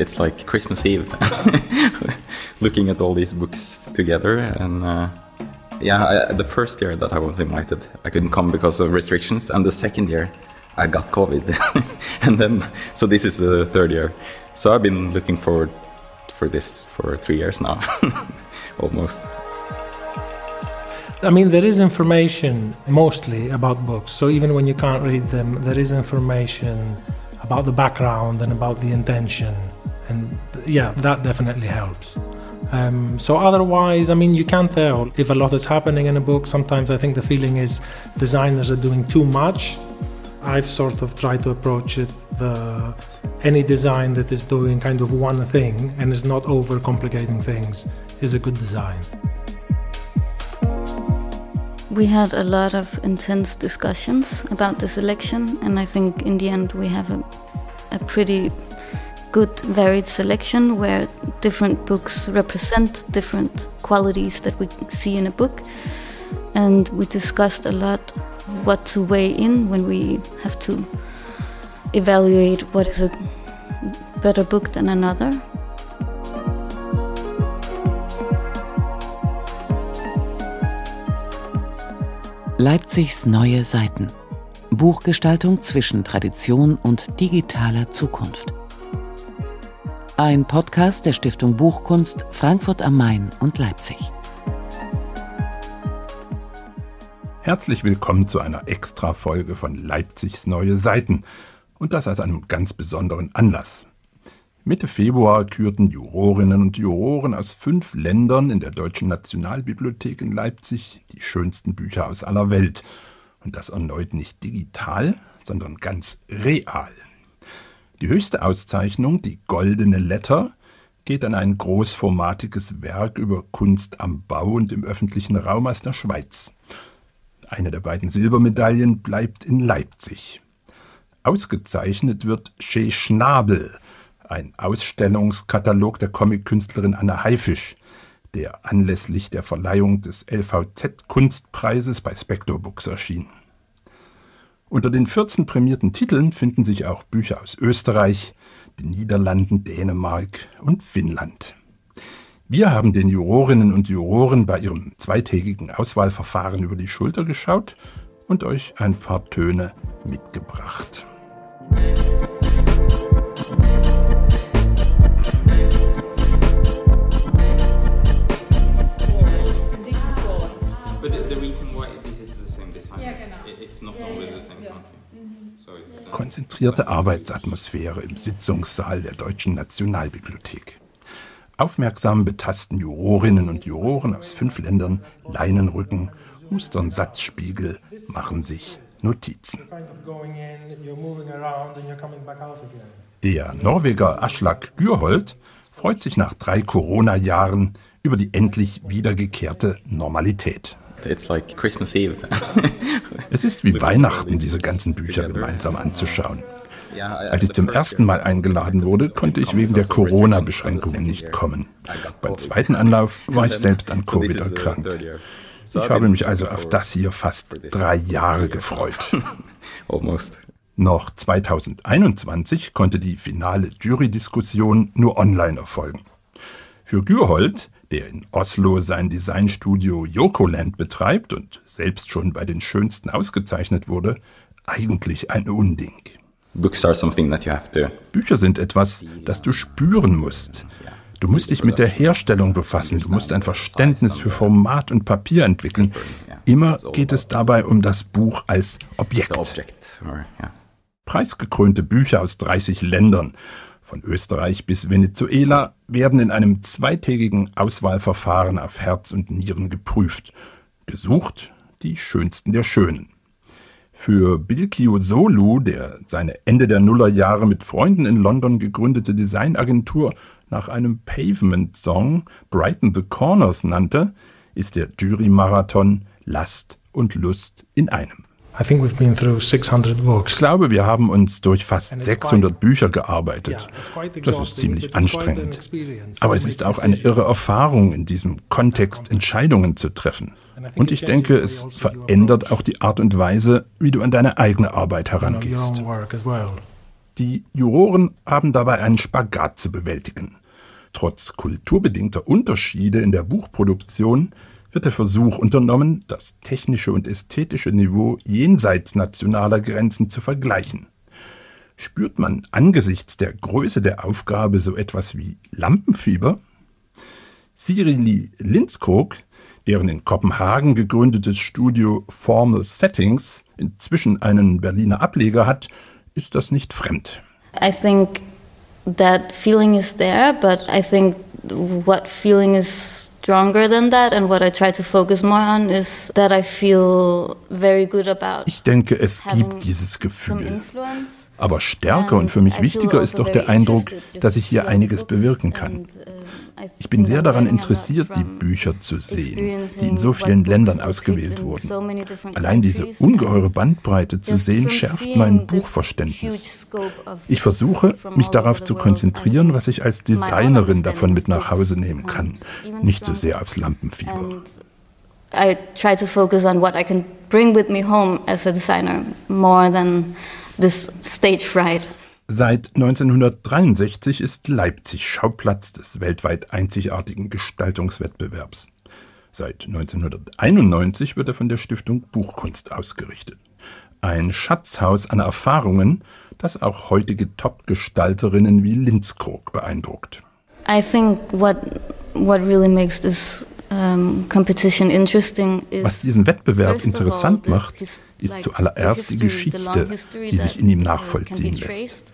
It's like Christmas Eve, looking at all these books together. And uh, yeah, I, the first year that I was invited, I couldn't come because of restrictions. And the second year, I got COVID. and then, so this is the third year. So I've been looking forward for this for three years now, almost. I mean, there is information mostly about books. So even when you can't read them, there is information about the background and about the intention. And yeah, that definitely helps. Um, so otherwise, I mean, you can't tell if a lot is happening in a book. Sometimes I think the feeling is designers are doing too much. I've sort of tried to approach it the any design that is doing kind of one thing and is not over complicating things is a good design. We had a lot of intense discussions about this election, and I think in the end we have a, a pretty good varied selection where different books represent different qualities that we see in a book. And we discussed a lot what to weigh in when we have to evaluate what is a better book than another. Leipzigs neue Seiten. Buchgestaltung zwischen Tradition und digitaler Zukunft. Ein Podcast der Stiftung Buchkunst Frankfurt am Main und Leipzig. Herzlich willkommen zu einer Extra-Folge von Leipzigs neue Seiten. Und das aus einem ganz besonderen Anlass. Mitte Februar kürten Jurorinnen und Juroren aus fünf Ländern in der Deutschen Nationalbibliothek in Leipzig die schönsten Bücher aus aller Welt. Und das erneut nicht digital, sondern ganz real. Die höchste Auszeichnung, die Goldene Letter, geht an ein großformatiges Werk über Kunst am Bau und im öffentlichen Raum aus der Schweiz. Eine der beiden Silbermedaillen bleibt in Leipzig. Ausgezeichnet wird Chez Schnabel, ein Ausstellungskatalog der Comic-Künstlerin Anna Haifisch, der anlässlich der Verleihung des LVZ-Kunstpreises bei Spector Books erschien. Unter den 14 prämierten Titeln finden sich auch Bücher aus Österreich, den Niederlanden, Dänemark und Finnland. Wir haben den Jurorinnen und Juroren bei ihrem zweitägigen Auswahlverfahren über die Schulter geschaut und euch ein paar Töne mitgebracht. Konzentrierte Arbeitsatmosphäre im Sitzungssaal der Deutschen Nationalbibliothek. Aufmerksam betasten Jurorinnen und Juroren aus fünf Ländern Leinenrücken, mustern Satzspiegel, machen sich Notizen. Der Norweger Aslak Gürhold freut sich nach drei Corona-Jahren über die endlich wiedergekehrte Normalität. Like Christmas Eve. es ist wie Weihnachten, diese ganzen Bücher gemeinsam anzuschauen. Als ich zum ersten Mal eingeladen wurde, konnte ich wegen der Corona-Beschränkungen nicht kommen. Beim zweiten Anlauf war ich selbst an Covid erkrankt. Ich habe mich also auf das hier fast drei Jahre gefreut. Noch 2021 konnte die finale Jury-Diskussion nur online erfolgen. Für Gürhold, der in Oslo sein Designstudio Yokoland betreibt und selbst schon bei den schönsten ausgezeichnet wurde, eigentlich ein Unding. Bücher sind etwas, das du spüren musst. Du musst dich mit der Herstellung befassen, du musst ein Verständnis für Format und Papier entwickeln. Immer geht es dabei um das Buch als Objekt. Preisgekrönte Bücher aus 30 Ländern, von Österreich bis Venezuela, werden in einem zweitägigen Auswahlverfahren auf Herz und Nieren geprüft. Gesucht die schönsten der Schönen. Für Bilkio Solu, der seine Ende der Nullerjahre mit Freunden in London gegründete Designagentur nach einem Pavement-Song Brighten the Corners nannte, ist der Jury-Marathon Last und Lust in einem. Ich glaube, wir haben uns durch fast 600 Bücher gearbeitet. Das ist ziemlich anstrengend. Aber es ist auch eine irre Erfahrung, in diesem Kontext Entscheidungen zu treffen. Und ich denke, es verändert auch die Art und Weise, wie du an deine eigene Arbeit herangehst. Die Juroren haben dabei einen Spagat zu bewältigen. Trotz kulturbedingter Unterschiede in der Buchproduktion wird der Versuch unternommen, das technische und ästhetische Niveau jenseits nationaler Grenzen zu vergleichen. Spürt man angesichts der Größe der Aufgabe so etwas wie Lampenfieber? Sirili Lindskog, deren in Kopenhagen gegründetes Studio Formal Settings inzwischen einen Berliner Ableger hat, ist das nicht fremd. I think that feeling is there, but I think what feeling is stronger than that and what I try to focus more on is that I feel very good about. Ich denke, es gibt dieses Gefühl. Aber stärker und für mich wichtiger ist doch der Eindruck, dass ich hier einiges bewirken kann. Ich bin sehr daran interessiert, die Bücher zu sehen, die in so vielen Ländern ausgewählt wurden. Allein diese ungeheure Bandbreite zu sehen, schärft mein Buchverständnis. Ich versuche, mich darauf zu konzentrieren, was ich als Designerin davon mit nach Hause nehmen kann, nicht so sehr aufs Lampenfieber. I try to focus on what I can bring with me home as a designer more than this stage fright. Seit 1963 ist Leipzig Schauplatz des weltweit einzigartigen Gestaltungswettbewerbs. Seit 1991 wird er von der Stiftung Buchkunst ausgerichtet. Ein Schatzhaus an Erfahrungen, das auch heutige Top-Gestalterinnen wie Linzkrog beeindruckt. I think what what really makes this was diesen Wettbewerb interessant macht, ist zuallererst die Geschichte, die sich in ihm nachvollziehen lässt.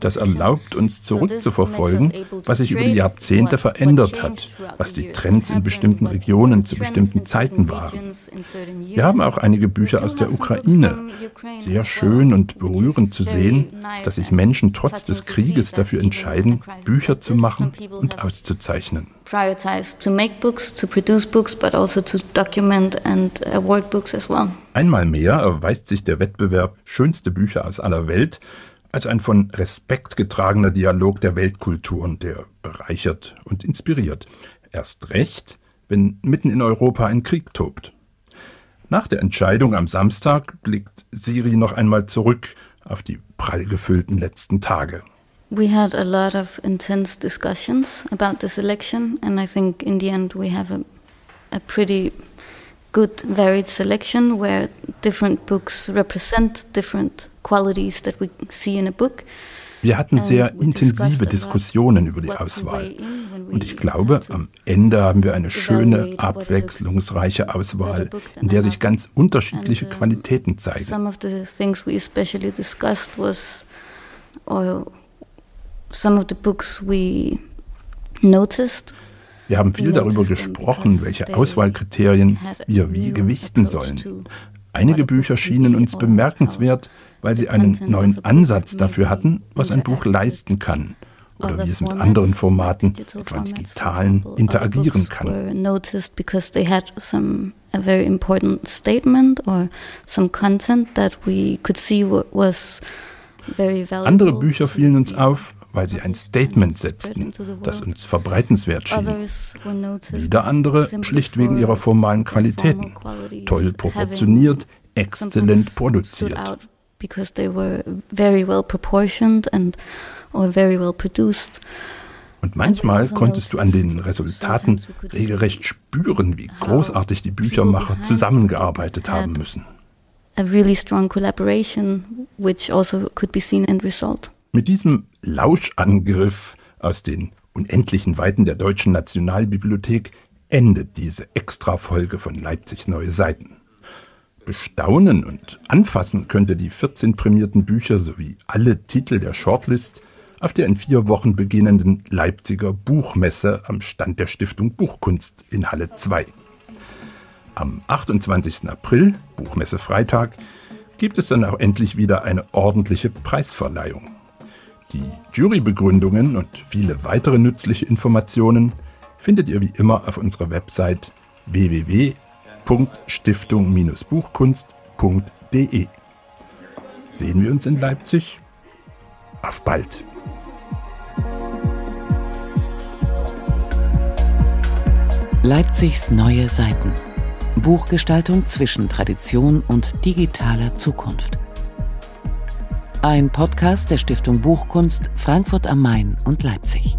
Das erlaubt uns zurückzuverfolgen, was sich über die Jahrzehnte verändert hat, was die Trends in bestimmten Regionen zu bestimmten Zeiten waren. Wir haben auch einige Bücher aus der Ukraine. Sehr schön und berührend zu sehen, dass sich Menschen trotz des Krieges dafür entscheiden, Bücher zu machen und auszuzeichnen. Einmal mehr erweist sich der Wettbewerb Schönste Bücher aus aller Welt als ein von Respekt getragener Dialog der Weltkulturen, der bereichert und inspiriert. Erst recht, wenn mitten in Europa ein Krieg tobt. Nach der Entscheidung am Samstag blickt Siri noch einmal zurück auf die prall gefüllten letzten Tage. We had a lot of intense discussions about this election, and I think in the end we have a, a pretty good varied selection where different books represent different qualities that we see in a book. Wir hatten sehr intensive Diskussionen über die Auswahl. Und ich glaube, am Ende haben wir eine schöne, abwechslungsreiche Auswahl, in der sich ganz unterschiedliche uh, Qualitäten zeigen. Some of the things we especially discussed was, or some of the books we noticed wir haben viel darüber gesprochen, welche Auswahlkriterien wir wie gewichten sollen. Einige Bücher schienen uns bemerkenswert, weil sie einen neuen Ansatz dafür hatten, was ein Buch leisten kann oder wie es mit anderen Formaten, etwa digitalen, interagieren kann. Andere Bücher fielen uns auf, weil sie ein Statement setzten, das uns verbreitenswert schien. Wieder andere schlicht wegen ihrer formalen Qualitäten, toll proportioniert, exzellent produziert. Und manchmal konntest du an den Resultaten regelrecht spüren, wie großartig die Büchermacher zusammengearbeitet haben müssen. A really strong collaboration, which also could be seen in result. Mit diesem Lauschangriff aus den unendlichen Weiten der Deutschen Nationalbibliothek endet diese Extrafolge von Leipzigs Neue Seiten. Bestaunen und anfassen könnte die 14 prämierten Bücher sowie alle Titel der Shortlist auf der in vier Wochen beginnenden Leipziger Buchmesse am Stand der Stiftung Buchkunst in Halle 2. Am 28. April, Buchmesse Freitag, gibt es dann auch endlich wieder eine ordentliche Preisverleihung. Die Jurybegründungen und viele weitere nützliche Informationen findet ihr wie immer auf unserer Website www.stiftung-buchkunst.de. Sehen wir uns in Leipzig? Auf bald! Leipzigs neue Seiten. Buchgestaltung zwischen Tradition und digitaler Zukunft. Ein Podcast der Stiftung Buchkunst Frankfurt am Main und Leipzig.